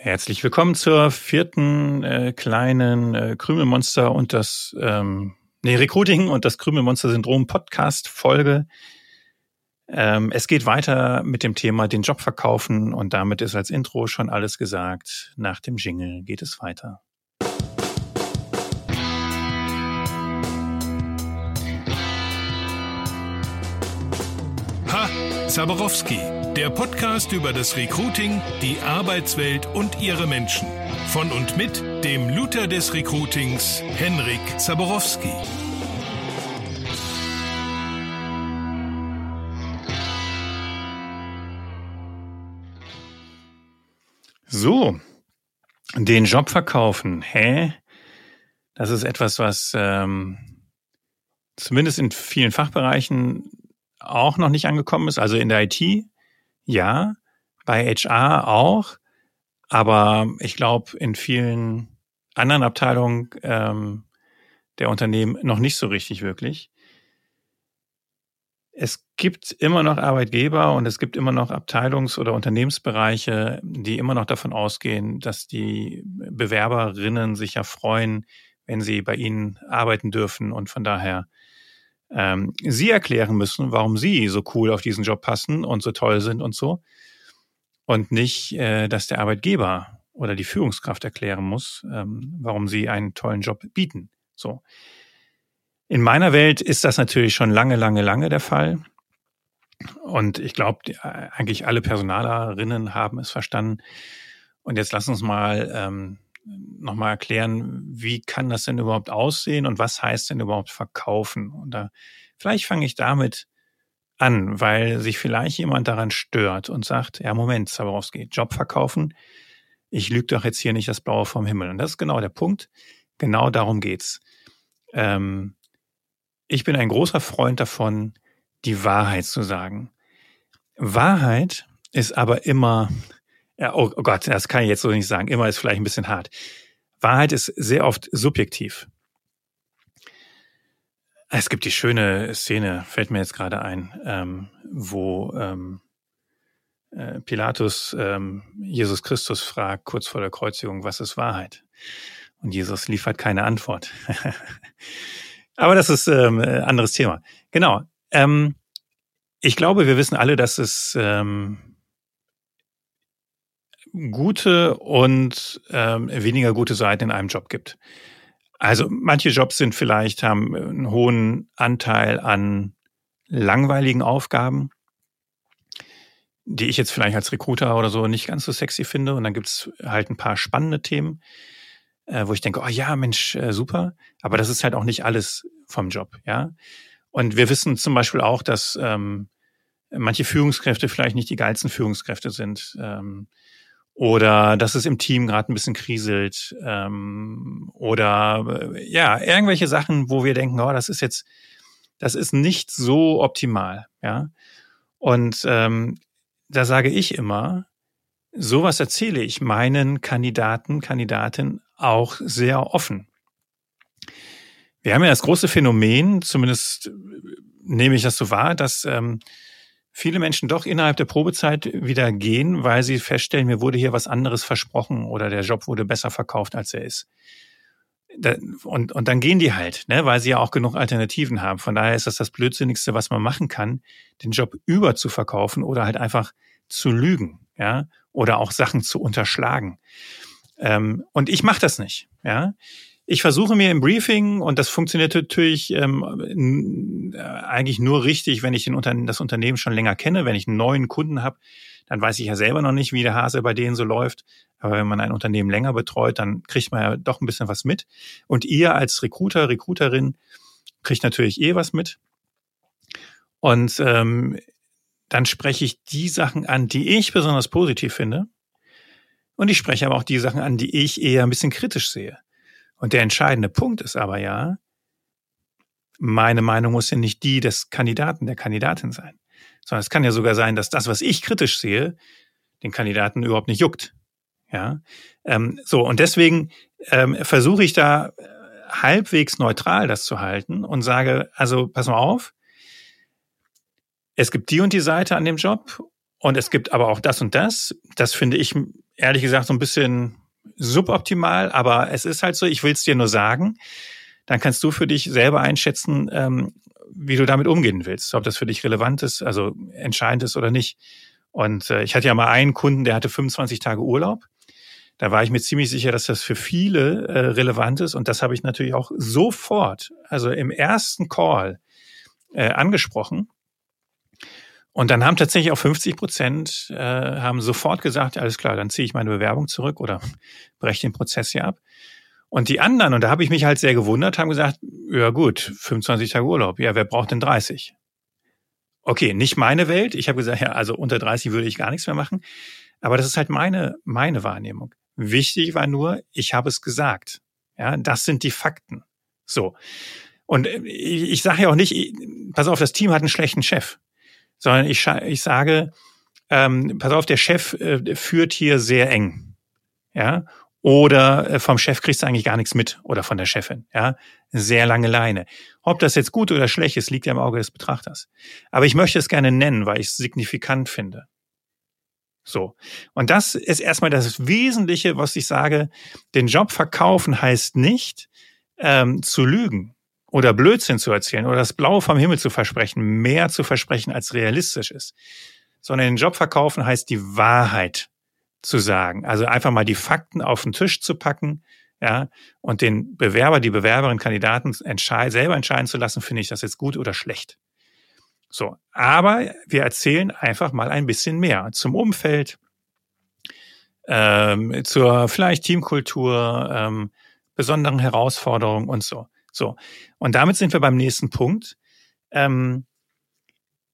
Herzlich willkommen zur vierten äh, kleinen äh, Krümelmonster und das ähm, nee, Recruiting und das Krümelmonster-Syndrom Podcast-Folge. Ähm, es geht weiter mit dem Thema den Job verkaufen und damit ist als Intro schon alles gesagt. Nach dem Jingle geht es weiter. Ha, Zaborowski der Podcast über das Recruiting, die Arbeitswelt und ihre Menschen. Von und mit dem Luther des Recruitings, Henrik Zaborowski. So, den Job verkaufen. Hä? Das ist etwas, was ähm, zumindest in vielen Fachbereichen auch noch nicht angekommen ist. Also in der IT ja, bei HR auch, aber ich glaube in vielen anderen Abteilungen ähm, der Unternehmen noch nicht so richtig wirklich. Es gibt immer noch Arbeitgeber und es gibt immer noch Abteilungs- oder Unternehmensbereiche, die immer noch davon ausgehen, dass die Bewerberinnen sich ja freuen, wenn sie bei ihnen arbeiten dürfen und von daher ähm, sie erklären müssen, warum sie so cool auf diesen Job passen und so toll sind und so. Und nicht, äh, dass der Arbeitgeber oder die Führungskraft erklären muss, ähm, warum sie einen tollen Job bieten. So. In meiner Welt ist das natürlich schon lange, lange, lange der Fall. Und ich glaube, eigentlich alle Personalerinnen haben es verstanden. Und jetzt lass uns mal ähm, nochmal erklären, wie kann das denn überhaupt aussehen und was heißt denn überhaupt verkaufen? Und da, vielleicht fange ich damit an, weil sich vielleicht jemand daran stört und sagt, ja, Moment, Zaborowski, Job verkaufen, ich lüge doch jetzt hier nicht das Blaue vom Himmel. Und das ist genau der Punkt. Genau darum geht's. Ähm, ich bin ein großer Freund davon, die Wahrheit zu sagen. Wahrheit ist aber immer ja, oh, oh Gott, das kann ich jetzt so nicht sagen. Immer ist vielleicht ein bisschen hart. Wahrheit ist sehr oft subjektiv. Es gibt die schöne Szene, fällt mir jetzt gerade ein, ähm, wo ähm, äh, Pilatus ähm, Jesus Christus fragt, kurz vor der Kreuzigung, was ist Wahrheit? Und Jesus liefert keine Antwort. Aber das ist ähm, ein anderes Thema. Genau. Ähm, ich glaube, wir wissen alle, dass es ähm, gute und ähm, weniger gute Seiten in einem Job gibt. Also manche Jobs sind vielleicht, haben einen hohen Anteil an langweiligen Aufgaben, die ich jetzt vielleicht als Recruiter oder so nicht ganz so sexy finde. Und dann gibt's halt ein paar spannende Themen, äh, wo ich denke, oh ja, Mensch, äh, super. Aber das ist halt auch nicht alles vom Job, ja. Und wir wissen zum Beispiel auch, dass ähm, manche Führungskräfte vielleicht nicht die geilsten Führungskräfte sind. Ähm, oder dass es im Team gerade ein bisschen kriselt ähm, oder äh, ja irgendwelche Sachen, wo wir denken, oh, das ist jetzt, das ist nicht so optimal, ja. Und ähm, da sage ich immer, sowas erzähle ich meinen Kandidaten, Kandidatinnen auch sehr offen. Wir haben ja das große Phänomen, zumindest nehme ich das so wahr, dass ähm, viele Menschen doch innerhalb der Probezeit wieder gehen, weil sie feststellen, mir wurde hier was anderes versprochen oder der Job wurde besser verkauft, als er ist. Und, und dann gehen die halt, ne, weil sie ja auch genug Alternativen haben. Von daher ist das das Blödsinnigste, was man machen kann, den Job über zu verkaufen oder halt einfach zu lügen, ja, oder auch Sachen zu unterschlagen. Ähm, und ich mache das nicht, ja. Ich versuche mir im Briefing, und das funktioniert natürlich ähm, äh, eigentlich nur richtig, wenn ich den Unter das Unternehmen schon länger kenne. Wenn ich einen neuen Kunden habe, dann weiß ich ja selber noch nicht, wie der Hase bei denen so läuft. Aber wenn man ein Unternehmen länger betreut, dann kriegt man ja doch ein bisschen was mit. Und ihr als Recruiter, Recruiterin kriegt natürlich eh was mit. Und ähm, dann spreche ich die Sachen an, die ich besonders positiv finde. Und ich spreche aber auch die Sachen an, die ich eher ein bisschen kritisch sehe. Und der entscheidende Punkt ist aber ja, meine Meinung muss ja nicht die des Kandidaten, der Kandidatin sein. Sondern es kann ja sogar sein, dass das, was ich kritisch sehe, den Kandidaten überhaupt nicht juckt. Ja, ähm, so und deswegen ähm, versuche ich da äh, halbwegs neutral das zu halten und sage, also pass mal auf, es gibt die und die Seite an dem Job Und es gibt aber auch das und das. Das finde ich ehrlich gesagt so ein bisschen suboptimal, aber es ist halt so, ich will es dir nur sagen. Dann kannst du für dich selber einschätzen, ähm, wie du damit umgehen willst, ob das für dich relevant ist, also entscheidend ist oder nicht. Und äh, ich hatte ja mal einen Kunden, der hatte 25 Tage Urlaub. Da war ich mir ziemlich sicher, dass das für viele äh, relevant ist. Und das habe ich natürlich auch sofort, also im ersten Call, äh, angesprochen. Und dann haben tatsächlich auch 50 Prozent äh, haben sofort gesagt, alles klar, dann ziehe ich meine Bewerbung zurück oder breche den Prozess hier ab. Und die anderen, und da habe ich mich halt sehr gewundert, haben gesagt, ja gut, 25 Tage Urlaub, ja, wer braucht denn 30? Okay, nicht meine Welt. Ich habe gesagt, ja, also unter 30 würde ich gar nichts mehr machen. Aber das ist halt meine, meine Wahrnehmung. Wichtig war nur, ich habe es gesagt. Ja, das sind die Fakten. So. Und ich, ich sage ja auch nicht, pass auf, das Team hat einen schlechten Chef sondern ich, ich sage, ähm, pass auf, der Chef äh, führt hier sehr eng. Ja, oder äh, vom Chef kriegst du eigentlich gar nichts mit oder von der Chefin, ja, sehr lange Leine. Ob das jetzt gut oder schlecht ist, liegt ja im Auge des Betrachters. Aber ich möchte es gerne nennen, weil ich es signifikant finde. So. Und das ist erstmal das Wesentliche, was ich sage. Den Job verkaufen heißt nicht, ähm, zu lügen oder Blödsinn zu erzählen oder das Blaue vom Himmel zu versprechen, mehr zu versprechen, als realistisch ist. Sondern den Job verkaufen heißt die Wahrheit zu sagen. Also einfach mal die Fakten auf den Tisch zu packen, ja, und den Bewerber, die Bewerberin, Kandidaten entscheid, selber entscheiden zu lassen, finde ich das jetzt gut oder schlecht. So. Aber wir erzählen einfach mal ein bisschen mehr zum Umfeld, ähm, zur vielleicht Teamkultur, ähm, besonderen Herausforderungen und so. So. Und damit sind wir beim nächsten Punkt. Ähm,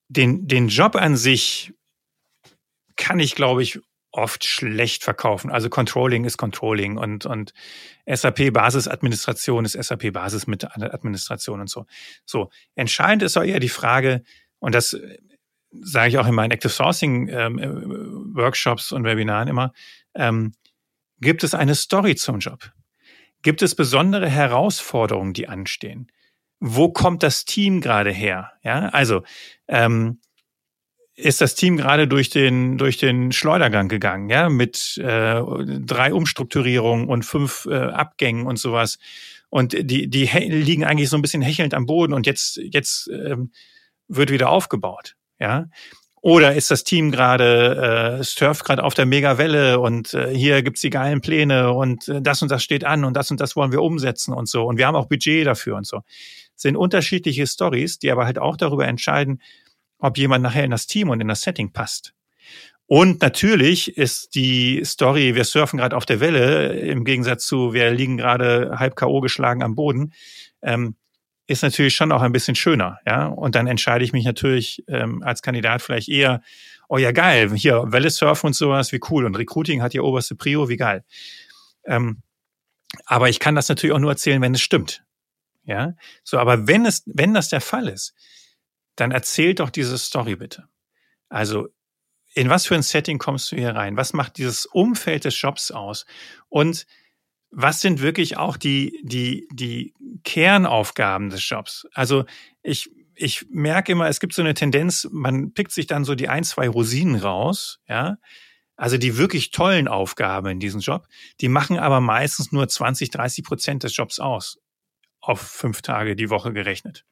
den, den Job an sich kann ich, glaube ich, oft schlecht verkaufen. Also Controlling ist Controlling und, und SAP Basisadministration ist SAP Basis mit Administration und so. So. Entscheidend ist auch eher die Frage, und das sage ich auch in meinen Active Sourcing ähm, äh, Workshops und Webinaren immer, ähm, gibt es eine Story zum Job? Gibt es besondere Herausforderungen, die anstehen? Wo kommt das Team gerade her? Ja, also ähm, ist das Team gerade durch den durch den Schleudergang gegangen, ja, mit äh, drei Umstrukturierungen und fünf äh, Abgängen und sowas. Und die die liegen eigentlich so ein bisschen hechelnd am Boden und jetzt jetzt ähm, wird wieder aufgebaut, ja. Oder ist das Team gerade, äh, surft gerade auf der Megawelle und äh, hier gibt's die geilen Pläne und äh, das und das steht an und das und das wollen wir umsetzen und so. Und wir haben auch Budget dafür und so. Das sind unterschiedliche Stories, die aber halt auch darüber entscheiden, ob jemand nachher in das Team und in das Setting passt. Und natürlich ist die Story, wir surfen gerade auf der Welle, im Gegensatz zu, wir liegen gerade halb K.O. geschlagen am Boden, ähm, ist natürlich schon auch ein bisschen schöner, ja. Und dann entscheide ich mich natürlich ähm, als Kandidat vielleicht eher, oh ja geil, hier Welle surfen und sowas, wie cool. Und Recruiting hat hier oberste Prio, wie geil. Ähm, aber ich kann das natürlich auch nur erzählen, wenn es stimmt, ja. So, aber wenn es, wenn das der Fall ist, dann erzählt doch diese Story bitte. Also in was für ein Setting kommst du hier rein? Was macht dieses Umfeld des Jobs aus? Und was sind wirklich auch die, die, die Kernaufgaben des Jobs? Also ich, ich merke immer, es gibt so eine Tendenz, man pickt sich dann so die ein, zwei Rosinen raus, ja. Also die wirklich tollen Aufgaben in diesem Job, die machen aber meistens nur 20, 30 Prozent des Jobs aus. Auf fünf Tage die Woche gerechnet.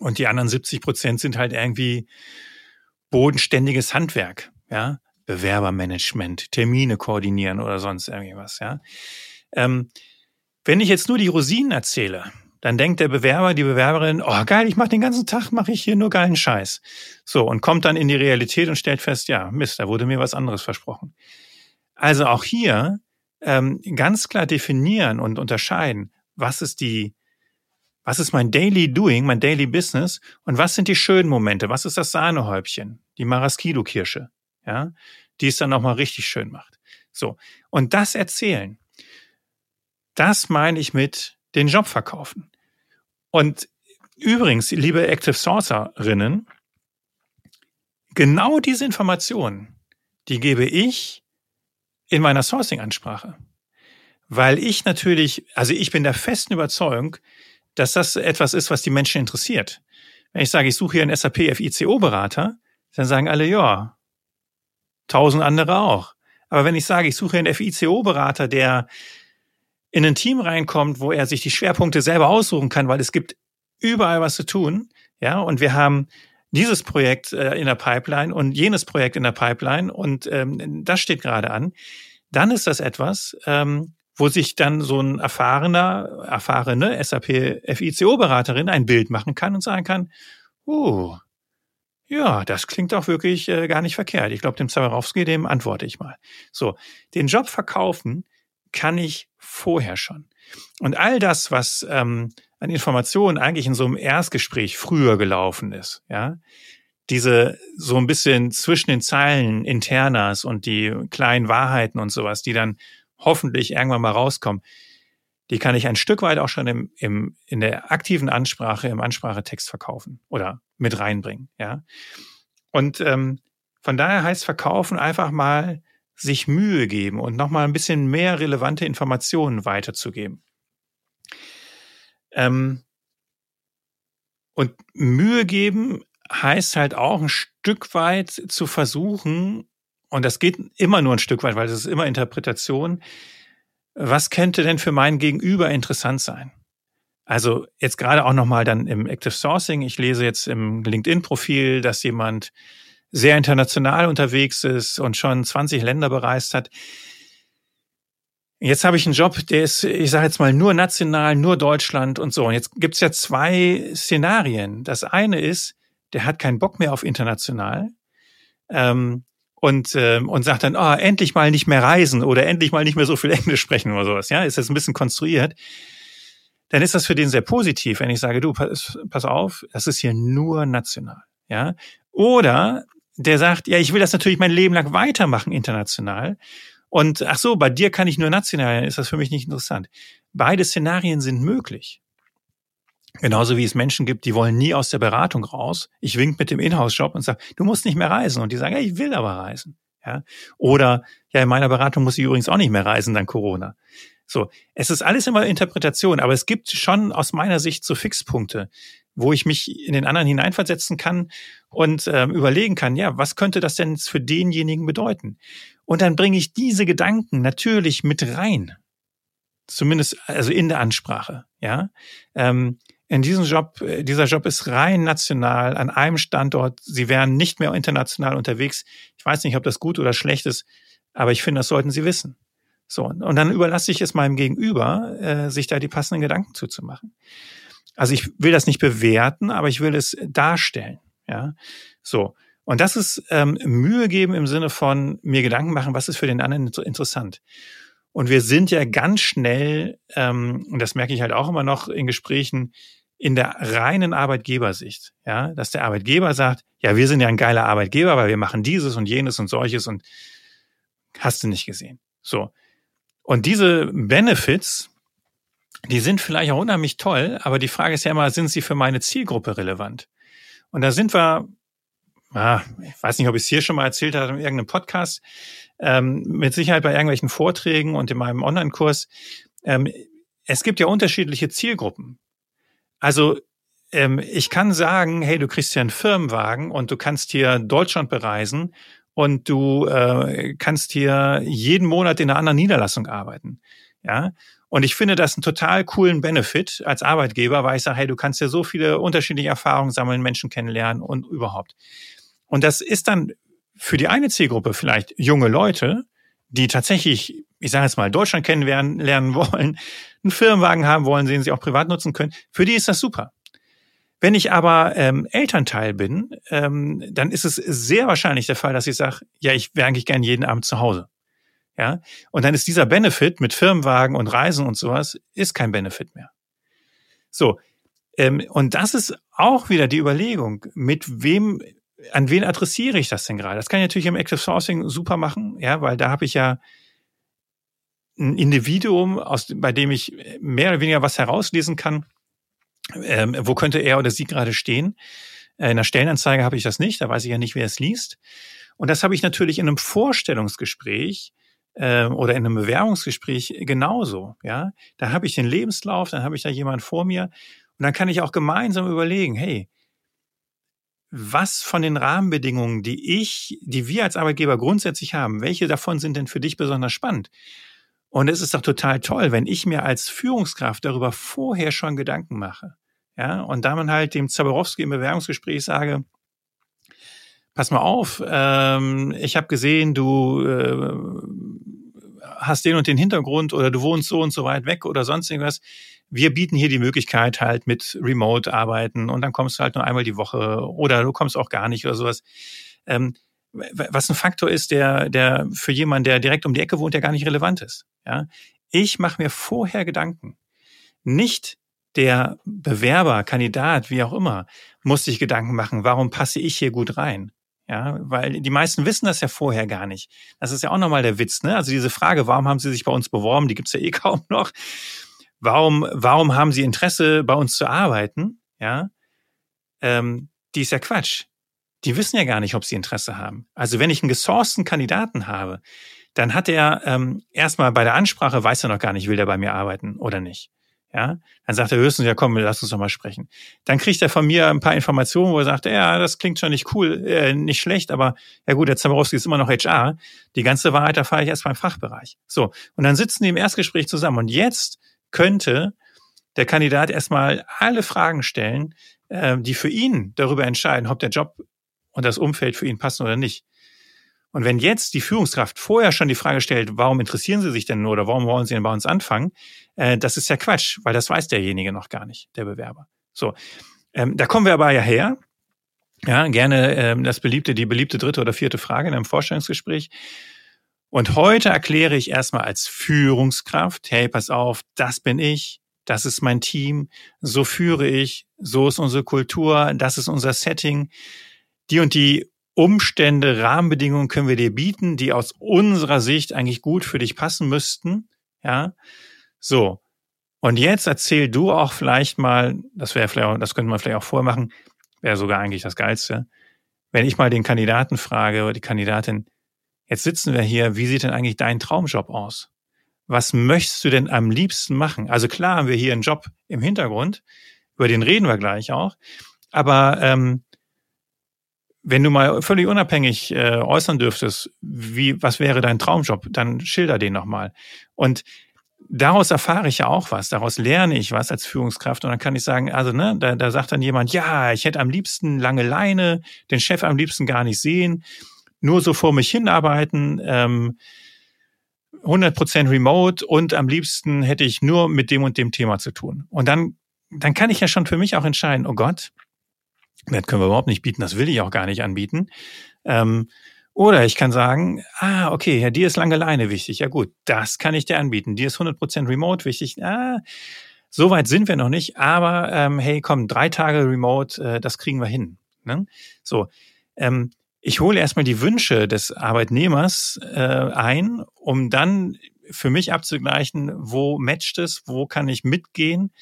Und die anderen 70 Prozent sind halt irgendwie bodenständiges Handwerk, ja. Bewerbermanagement, Termine koordinieren oder sonst irgendwas, ja. Ähm, wenn ich jetzt nur die Rosinen erzähle, dann denkt der Bewerber, die Bewerberin, oh geil, ich mache den ganzen Tag, mache ich hier nur geilen Scheiß. So, und kommt dann in die Realität und stellt fest, ja, Mist, da wurde mir was anderes versprochen. Also auch hier ähm, ganz klar definieren und unterscheiden, was ist die, was ist mein Daily Doing, mein Daily Business und was sind die schönen Momente, was ist das Sahnehäubchen, die Maraskido-Kirsche, ja, die es dann nochmal richtig schön macht. So, und das erzählen. Das meine ich mit den Job verkaufen. Und übrigens, liebe Active Sourcerinnen, genau diese Informationen, die gebe ich in meiner Sourcing-Ansprache. Weil ich natürlich, also ich bin der festen Überzeugung, dass das etwas ist, was die Menschen interessiert. Wenn ich sage, ich suche hier einen SAP FICO-Berater, dann sagen alle, ja, tausend andere auch. Aber wenn ich sage, ich suche einen FICO-Berater, der in ein Team reinkommt, wo er sich die Schwerpunkte selber aussuchen kann, weil es gibt überall was zu tun, ja, und wir haben dieses Projekt äh, in der Pipeline und jenes Projekt in der Pipeline und ähm, das steht gerade an, dann ist das etwas, ähm, wo sich dann so ein erfahrener, erfahrene SAP FICO-Beraterin ein Bild machen kann und sagen kann, uh, ja, das klingt doch wirklich äh, gar nicht verkehrt. Ich glaube, dem Zawarowski, dem antworte ich mal. So, den Job verkaufen kann ich vorher schon. Und all das, was ähm, an Informationen eigentlich in so einem Erstgespräch früher gelaufen ist, ja, diese so ein bisschen zwischen den Zeilen Internas und die kleinen Wahrheiten und sowas, die dann hoffentlich irgendwann mal rauskommen, die kann ich ein Stück weit auch schon im, im, in der aktiven Ansprache, im Ansprachetext verkaufen oder mit reinbringen. Ja. Und ähm, von daher heißt Verkaufen einfach mal sich Mühe geben und nochmal ein bisschen mehr relevante Informationen weiterzugeben. Ähm, und Mühe geben heißt halt auch ein Stück weit zu versuchen, und das geht immer nur ein Stück weit, weil es ist immer Interpretation, was könnte denn für mein Gegenüber interessant sein? Also jetzt gerade auch nochmal dann im Active Sourcing. Ich lese jetzt im LinkedIn-Profil, dass jemand sehr international unterwegs ist und schon 20 Länder bereist hat. Jetzt habe ich einen Job, der ist, ich sage jetzt mal, nur national, nur Deutschland und so. Und jetzt gibt's ja zwei Szenarien. Das eine ist, der hat keinen Bock mehr auf international. Ähm, und, äh, und sagt dann, oh, endlich mal nicht mehr reisen oder endlich mal nicht mehr so viel Englisch sprechen oder sowas. Ja, ist das ein bisschen konstruiert. Dann ist das für den sehr positiv, wenn ich sage, du, pass, pass auf, das ist hier nur national. Ja, oder der sagt, ja, ich will das natürlich mein Leben lang weitermachen international. Und ach so, bei dir kann ich nur national, ist das für mich nicht interessant. Beide Szenarien sind möglich. Genauso wie es Menschen gibt, die wollen nie aus der Beratung raus. Ich wink mit dem Inhouse-Job und sage, du musst nicht mehr reisen. Und die sagen, ja, ich will aber reisen. Ja? Oder, ja, in meiner Beratung muss ich übrigens auch nicht mehr reisen, dann Corona. So, es ist alles immer Interpretation, aber es gibt schon aus meiner Sicht so Fixpunkte, wo ich mich in den anderen hineinversetzen kann und ähm, überlegen kann, ja, was könnte das denn für denjenigen bedeuten? Und dann bringe ich diese Gedanken natürlich mit rein. Zumindest, also in der Ansprache, ja. Ähm, in diesem Job, äh, dieser Job ist rein national an einem Standort. Sie wären nicht mehr international unterwegs. Ich weiß nicht, ob das gut oder schlecht ist, aber ich finde, das sollten Sie wissen. So, und dann überlasse ich es meinem Gegenüber, äh, sich da die passenden Gedanken zuzumachen. Also ich will das nicht bewerten, aber ich will es darstellen. Ja, so. Und das ist ähm, Mühe geben im Sinne von mir Gedanken machen, was ist für den anderen interessant. Und wir sind ja ganz schnell, ähm, und das merke ich halt auch immer noch in Gesprächen, in der reinen Arbeitgebersicht, ja, dass der Arbeitgeber sagt, ja, wir sind ja ein geiler Arbeitgeber, weil wir machen dieses und jenes und solches und hast du nicht gesehen. So. Und diese Benefits, die sind vielleicht auch unheimlich toll, aber die Frage ist ja immer, sind sie für meine Zielgruppe relevant? Und da sind wir, ah, ich weiß nicht, ob ich es hier schon mal erzählt habe in irgendeinem Podcast, ähm, mit Sicherheit bei irgendwelchen Vorträgen und in meinem Online-Kurs. Ähm, es gibt ja unterschiedliche Zielgruppen. Also ähm, ich kann sagen, hey, du kriegst hier einen Firmenwagen und du kannst hier Deutschland bereisen und du äh, kannst hier jeden Monat in einer anderen Niederlassung arbeiten. Ja. Und ich finde das einen total coolen Benefit als Arbeitgeber, weil ich sage, hey, du kannst ja so viele unterschiedliche Erfahrungen sammeln, Menschen kennenlernen und überhaupt. Und das ist dann für die eine Zielgruppe vielleicht junge Leute, die tatsächlich, ich sage jetzt mal, Deutschland kennenlernen lernen wollen, einen Firmenwagen haben wollen, den sie auch privat nutzen können, für die ist das super. Wenn ich aber ähm, Elternteil bin, ähm, dann ist es sehr wahrscheinlich der Fall, dass ich sage, ja, ich wäre eigentlich gern jeden Abend zu Hause. Ja, und dann ist dieser Benefit mit Firmenwagen und Reisen und sowas ist kein Benefit mehr. So, ähm, und das ist auch wieder die Überlegung, mit wem, an wen adressiere ich das denn gerade? Das kann ich natürlich im Active Sourcing super machen, ja, weil da habe ich ja ein Individuum, aus, bei dem ich mehr oder weniger was herauslesen kann. Ähm, wo könnte er oder sie gerade stehen? Äh, in der Stellenanzeige habe ich das nicht, da weiß ich ja nicht, wer es liest. Und das habe ich natürlich in einem Vorstellungsgespräch äh, oder in einem Bewerbungsgespräch genauso. Ja, da habe ich den Lebenslauf, dann habe ich da jemanden vor mir und dann kann ich auch gemeinsam überlegen, hey, was von den Rahmenbedingungen, die ich, die wir als Arbeitgeber grundsätzlich haben, welche davon sind denn für dich besonders spannend? Und es ist doch total toll, wenn ich mir als Führungskraft darüber vorher schon Gedanken mache. Ja, und da man halt dem Zaborowski im Bewerbungsgespräch sage, pass mal auf, ähm, ich habe gesehen, du äh, hast den und den Hintergrund oder du wohnst so und so weit weg oder sonst irgendwas. Wir bieten hier die Möglichkeit halt mit Remote arbeiten und dann kommst du halt nur einmal die Woche oder du kommst auch gar nicht oder sowas. Ähm, was ein Faktor ist, der, der für jemanden, der direkt um die Ecke wohnt, der gar nicht relevant ist. Ja, ich mache mir vorher Gedanken. Nicht der Bewerber, Kandidat, wie auch immer, muss sich Gedanken machen, warum passe ich hier gut rein? Ja, weil die meisten wissen das ja vorher gar nicht. Das ist ja auch nochmal der Witz, ne? Also diese Frage, warum haben sie sich bei uns beworben, die gibt's ja eh kaum noch. Warum, warum haben sie Interesse, bei uns zu arbeiten? Ja, ähm, die ist ja Quatsch. Die wissen ja gar nicht, ob sie Interesse haben. Also wenn ich einen gesourcten Kandidaten habe, dann hat er ähm, erstmal bei der Ansprache weiß er noch gar nicht, will der bei mir arbeiten oder nicht. Ja, dann sagt er höchstens, ja komm, lass uns doch mal sprechen. Dann kriegt er von mir ein paar Informationen, wo er sagt, ja, das klingt schon nicht cool, äh, nicht schlecht, aber ja gut, der Zaborowski ist immer noch HR. Die ganze Wahrheit erfahre ich erst beim Fachbereich. So, und dann sitzen die im Erstgespräch zusammen und jetzt könnte der Kandidat erstmal alle Fragen stellen, äh, die für ihn darüber entscheiden, ob der Job und das Umfeld für ihn passen oder nicht. Und wenn jetzt die Führungskraft vorher schon die Frage stellt, warum interessieren Sie sich denn nur oder warum wollen Sie denn bei uns anfangen, äh, das ist ja Quatsch, weil das weiß derjenige noch gar nicht, der Bewerber. So, ähm, da kommen wir aber ja her. Ja, gerne ähm, das beliebte, die beliebte dritte oder vierte Frage in einem Vorstellungsgespräch. Und heute erkläre ich erstmal als Führungskraft, hey, pass auf, das bin ich, das ist mein Team, so führe ich, so ist unsere Kultur, das ist unser Setting. Die und die Umstände, Rahmenbedingungen können wir dir bieten, die aus unserer Sicht eigentlich gut für dich passen müssten. Ja, so. Und jetzt erzähl du auch vielleicht mal, das wäre vielleicht, das könnte man vielleicht auch vormachen, wäre sogar eigentlich das Geilste, wenn ich mal den Kandidaten frage oder die Kandidatin, jetzt sitzen wir hier, wie sieht denn eigentlich dein Traumjob aus? Was möchtest du denn am liebsten machen? Also klar haben wir hier einen Job im Hintergrund, über den reden wir gleich auch, aber ähm, wenn du mal völlig unabhängig äh, äußern dürftest, wie, was wäre dein Traumjob, dann schilder den nochmal. Und daraus erfahre ich ja auch was, daraus lerne ich was als Führungskraft und dann kann ich sagen, also ne, da, da sagt dann jemand, ja, ich hätte am liebsten lange Leine, den Chef am liebsten gar nicht sehen, nur so vor mich hinarbeiten, ähm, 100% remote und am liebsten hätte ich nur mit dem und dem Thema zu tun. Und dann, dann kann ich ja schon für mich auch entscheiden, oh Gott, das können wir überhaupt nicht bieten, das will ich auch gar nicht anbieten. Ähm, oder ich kann sagen, ah, okay, ja, dir ist lange Leine wichtig. Ja gut, das kann ich dir anbieten. Dir ist 100% Remote wichtig. Ah, so weit sind wir noch nicht, aber ähm, hey, komm, drei Tage Remote, äh, das kriegen wir hin. Ne? So, ähm, ich hole erstmal die Wünsche des Arbeitnehmers äh, ein, um dann für mich abzugleichen, wo matcht es, wo kann ich mitgehen,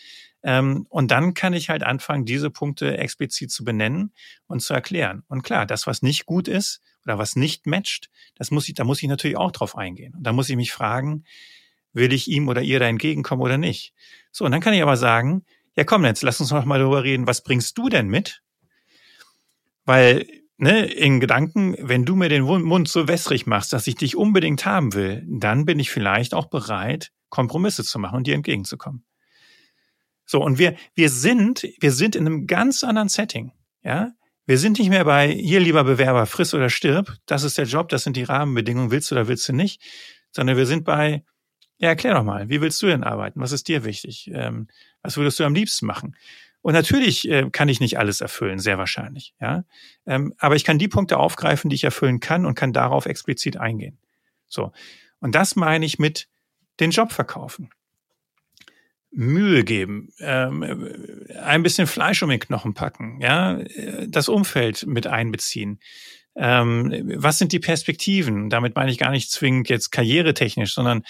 und dann kann ich halt anfangen, diese Punkte explizit zu benennen und zu erklären. Und klar, das, was nicht gut ist oder was nicht matcht, das muss ich, da muss ich natürlich auch drauf eingehen. Und da muss ich mich fragen, will ich ihm oder ihr da entgegenkommen oder nicht? So, und dann kann ich aber sagen, ja komm, jetzt lass uns noch mal darüber reden, was bringst du denn mit? Weil, ne, in Gedanken, wenn du mir den Mund so wässrig machst, dass ich dich unbedingt haben will, dann bin ich vielleicht auch bereit, Kompromisse zu machen und dir entgegenzukommen. So, und wir, wir sind, wir sind in einem ganz anderen Setting. Ja, wir sind nicht mehr bei hier lieber Bewerber, friss oder stirb. Das ist der Job, das sind die Rahmenbedingungen, willst du oder willst du nicht, sondern wir sind bei, ja, erklär doch mal, wie willst du denn arbeiten? Was ist dir wichtig? Ähm, was würdest du am liebsten machen? Und natürlich äh, kann ich nicht alles erfüllen, sehr wahrscheinlich, ja. Ähm, aber ich kann die Punkte aufgreifen, die ich erfüllen kann und kann darauf explizit eingehen. So. Und das meine ich mit den Job verkaufen. Mühe geben, ähm, ein bisschen Fleisch um den Knochen packen, ja, das Umfeld mit einbeziehen. Ähm, was sind die Perspektiven? Damit meine ich gar nicht zwingend jetzt karrieretechnisch, sondern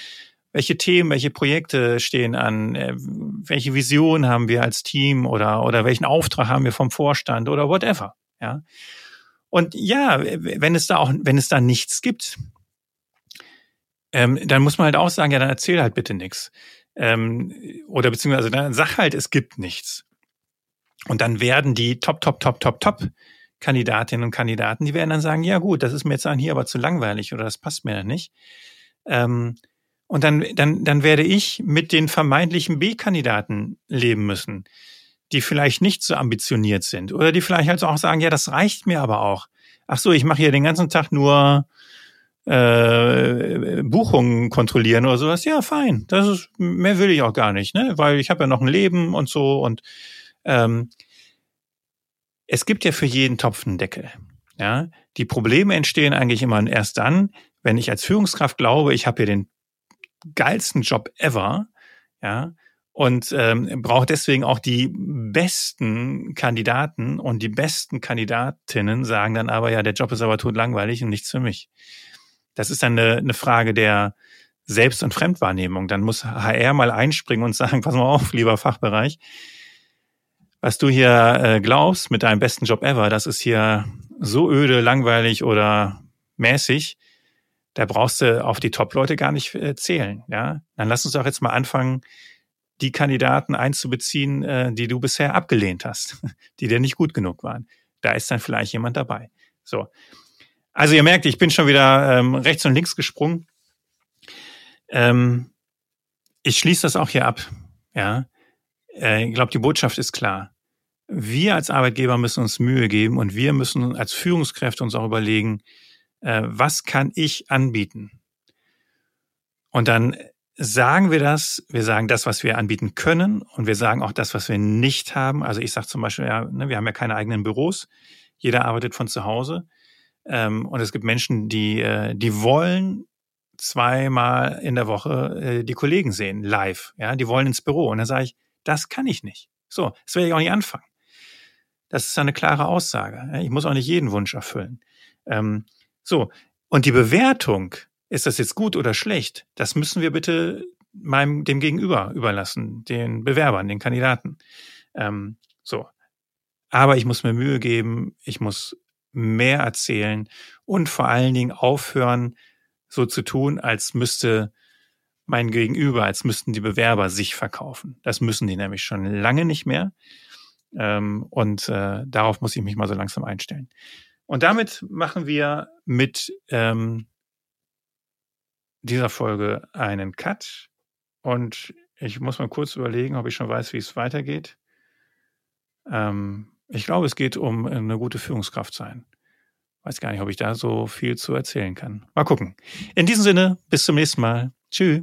welche Themen, welche Projekte stehen an, äh, welche Vision haben wir als Team oder, oder welchen Auftrag haben wir vom Vorstand oder whatever, ja. Und ja, wenn es da auch, wenn es da nichts gibt, ähm, dann muss man halt auch sagen, ja, dann erzähl halt bitte nichts ähm, oder beziehungsweise dann sag halt, es gibt nichts. Und dann werden die top, top, top, top, top Kandidatinnen und Kandidaten, die werden dann sagen, ja gut, das ist mir jetzt hier aber zu langweilig oder das passt mir dann nicht. Ähm, und dann, dann, dann werde ich mit den vermeintlichen B-Kandidaten leben müssen, die vielleicht nicht so ambitioniert sind oder die vielleicht halt auch sagen, ja, das reicht mir aber auch. Ach so, ich mache hier den ganzen Tag nur äh, Buchungen kontrollieren oder sowas. Ja, fein. Das ist mehr will ich auch gar nicht, ne? Weil ich habe ja noch ein Leben und so und ähm, es gibt ja für jeden Topf einen Deckel. Ja, die Probleme entstehen eigentlich immer erst dann, wenn ich als Führungskraft glaube, ich habe hier den geilsten Job ever, ja, und ähm, brauche deswegen auch die besten Kandidaten und die besten Kandidatinnen sagen dann aber, ja, der Job ist aber totlangweilig und nichts für mich. Das ist dann eine, eine Frage der Selbst- und Fremdwahrnehmung. Dann muss HR mal einspringen und sagen, pass mal auf, lieber Fachbereich, was du hier äh, glaubst mit deinem besten Job ever, das ist hier so öde, langweilig oder mäßig, da brauchst du auf die Top-Leute gar nicht äh, zählen. Ja, dann lass uns doch jetzt mal anfangen, die Kandidaten einzubeziehen, äh, die du bisher abgelehnt hast, die dir nicht gut genug waren. Da ist dann vielleicht jemand dabei. So. Also ihr merkt, ich bin schon wieder ähm, rechts und links gesprungen. Ähm, ich schließe das auch hier ab. Ja, äh, ich glaube, die Botschaft ist klar. Wir als Arbeitgeber müssen uns Mühe geben und wir müssen als Führungskräfte uns auch überlegen, äh, was kann ich anbieten? Und dann sagen wir das, wir sagen das, was wir anbieten können und wir sagen auch das, was wir nicht haben. Also ich sage zum Beispiel, ja, ne, wir haben ja keine eigenen Büros, jeder arbeitet von zu Hause ähm, und es gibt Menschen, die, äh, die wollen zweimal in der Woche äh, die Kollegen sehen, live, ja, die wollen ins Büro und dann sage ich, das kann ich nicht. So, das werde ich auch nicht anfangen. Das ist eine klare Aussage. Ich muss auch nicht jeden Wunsch erfüllen. Ähm, so, und die Bewertung, ist das jetzt gut oder schlecht, das müssen wir bitte meinem, dem Gegenüber überlassen, den Bewerbern, den Kandidaten. Ähm, so. Aber ich muss mir Mühe geben, ich muss mehr erzählen und vor allen Dingen aufhören, so zu tun, als müsste mein Gegenüber, als müssten die Bewerber sich verkaufen. Das müssen die nämlich schon lange nicht mehr. Ähm, und äh, darauf muss ich mich mal so langsam einstellen. Und damit machen wir mit ähm, dieser Folge einen Cut. Und ich muss mal kurz überlegen, ob ich schon weiß, wie es weitergeht. Ähm, ich glaube, es geht um eine gute Führungskraft sein. Weiß gar nicht, ob ich da so viel zu erzählen kann. Mal gucken. In diesem Sinne, bis zum nächsten Mal. Tschüss.